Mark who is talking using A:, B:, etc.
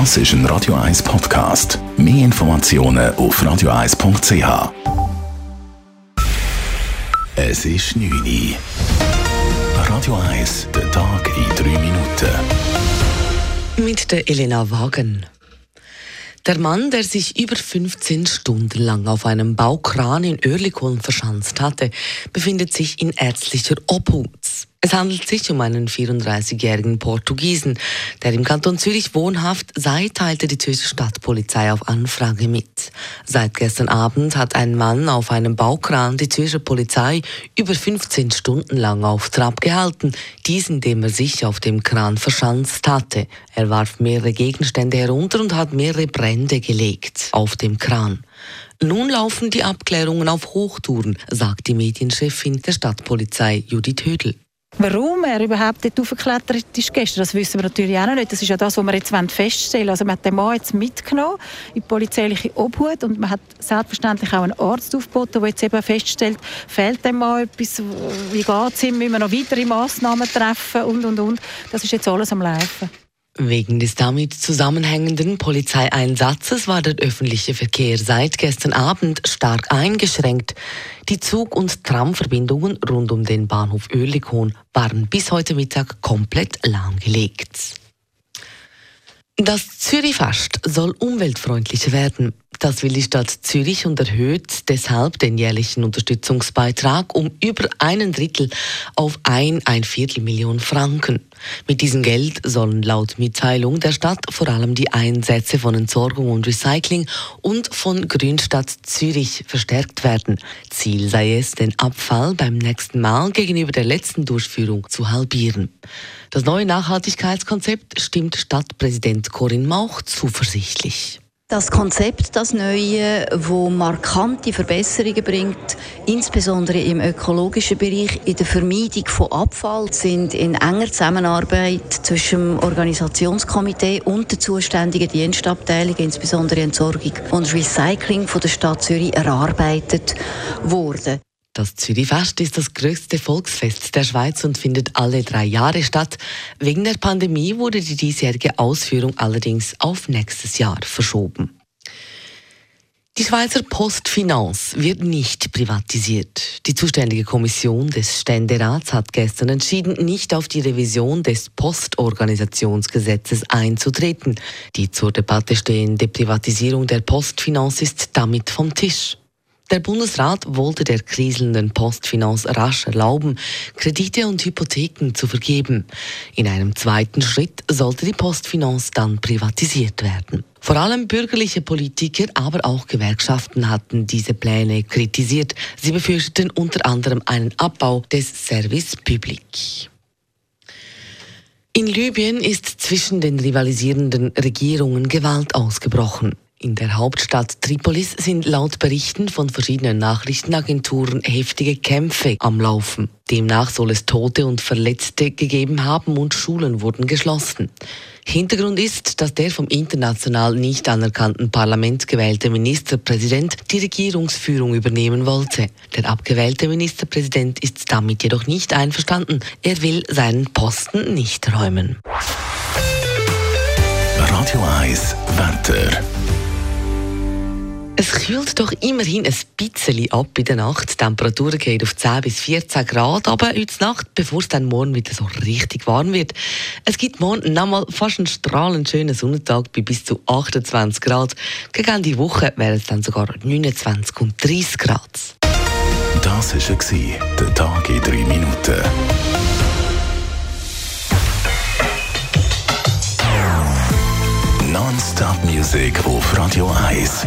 A: Das ist ein Radio 1 Podcast. Mehr Informationen auf radio1.ch. Es ist 9 Uhr. Radio 1, der Tag in 3 Minuten.
B: Mit der Elena Wagen. Der Mann, der sich über 15 Stunden lang auf einem Baukran in Oerlikon verschanzt hatte, befindet sich in ärztlicher Obhut. Es handelt sich um einen 34-jährigen Portugiesen, der im Kanton Zürich wohnhaft sei, teilte die Zürcher Stadtpolizei auf Anfrage mit. Seit gestern Abend hat ein Mann auf einem Baukran die Zürcher Polizei über 15 Stunden lang auf Trab gehalten, dies indem er sich auf dem Kran verschanzt hatte. Er warf mehrere Gegenstände herunter und hat mehrere Brände gelegt auf dem Kran. Nun laufen die Abklärungen auf Hochtouren, sagt die Medienchefin der Stadtpolizei Judith Hödel.
C: Warum er überhaupt dort aufgeklettert ist gestern, das wissen wir natürlich auch noch nicht. Das ist ja das, was wir jetzt feststellen wollen. Also man hat den Mann jetzt mitgenommen in die polizeiliche Obhut und man hat selbstverständlich auch einen Arzt aufgeboten, der jetzt eben feststellt, fehlt dem Mann etwas, wie geht es ihm, müssen wir noch weitere Massnahmen treffen und, und, und. Das ist jetzt alles am Laufen.
B: Wegen des damit zusammenhängenden Polizeieinsatzes war der öffentliche Verkehr seit gestern Abend stark eingeschränkt. Die Zug- und Tramverbindungen rund um den Bahnhof Oerlikon waren bis heute Mittag komplett lahmgelegt. Das Zürichfest soll umweltfreundlicher werden. Das will die Stadt Zürich und erhöht deshalb den jährlichen Unterstützungsbeitrag um über einen Drittel auf ein, ein Viertel Million Franken. Mit diesem Geld sollen laut Mitteilung der Stadt vor allem die Einsätze von Entsorgung und Recycling und von Grünstadt Zürich verstärkt werden. Ziel sei es, den Abfall beim nächsten Mal gegenüber der letzten Durchführung zu halbieren. Das neue Nachhaltigkeitskonzept stimmt Stadtpräsident Corinne Mauch zuversichtlich.
D: Das Konzept, das Neue, wo markante Verbesserungen bringt, insbesondere im ökologischen Bereich, in der Vermeidung von Abfall, sind in enger Zusammenarbeit zwischen dem Organisationskomitee und der zuständigen Dienstabteilung, insbesondere Entsorgung und Recycling von der Stadt Zürich, erarbeitet worden.
B: Das Zürichfest ist das größte Volksfest der Schweiz und findet alle drei Jahre statt. Wegen der Pandemie wurde die diesjährige Ausführung allerdings auf nächstes Jahr verschoben. Die Schweizer Postfinanz wird nicht privatisiert. Die zuständige Kommission des Ständerats hat gestern entschieden, nicht auf die Revision des Postorganisationsgesetzes einzutreten. Die zur Debatte stehende Privatisierung der Postfinanz ist damit vom Tisch. Der Bundesrat wollte der kriselnden Postfinanz rasch erlauben, Kredite und Hypotheken zu vergeben. In einem zweiten Schritt sollte die Postfinanz dann privatisiert werden. Vor allem bürgerliche Politiker, aber auch Gewerkschaften hatten diese Pläne kritisiert. Sie befürchteten unter anderem einen Abbau des Service Public. In Libyen ist zwischen den rivalisierenden Regierungen Gewalt ausgebrochen. In der Hauptstadt Tripolis sind laut Berichten von verschiedenen Nachrichtenagenturen heftige Kämpfe am Laufen. Demnach soll es Tote und Verletzte gegeben haben und Schulen wurden geschlossen. Hintergrund ist, dass der vom international nicht anerkannten Parlament gewählte Ministerpräsident die Regierungsführung übernehmen wollte. Der abgewählte Ministerpräsident ist damit jedoch nicht einverstanden. Er will seinen Posten nicht räumen.
A: Radio 1 Wetter.
B: Es kühlt doch immerhin ein bisschen ab in der Nacht. Die Temperatur geht auf 10 bis 14 Grad, aber heute Nacht, bevor es dann morgen wieder so richtig warm wird. Es gibt morgen nochmal fast einen strahlend schönen Sonnentag bei bis zu 28 Grad. Gegen die Woche wären es dann sogar 29 und 30 Grad.
A: Das war der Tag in 3 Minuten. Non-Stop-Musik auf Radio 1.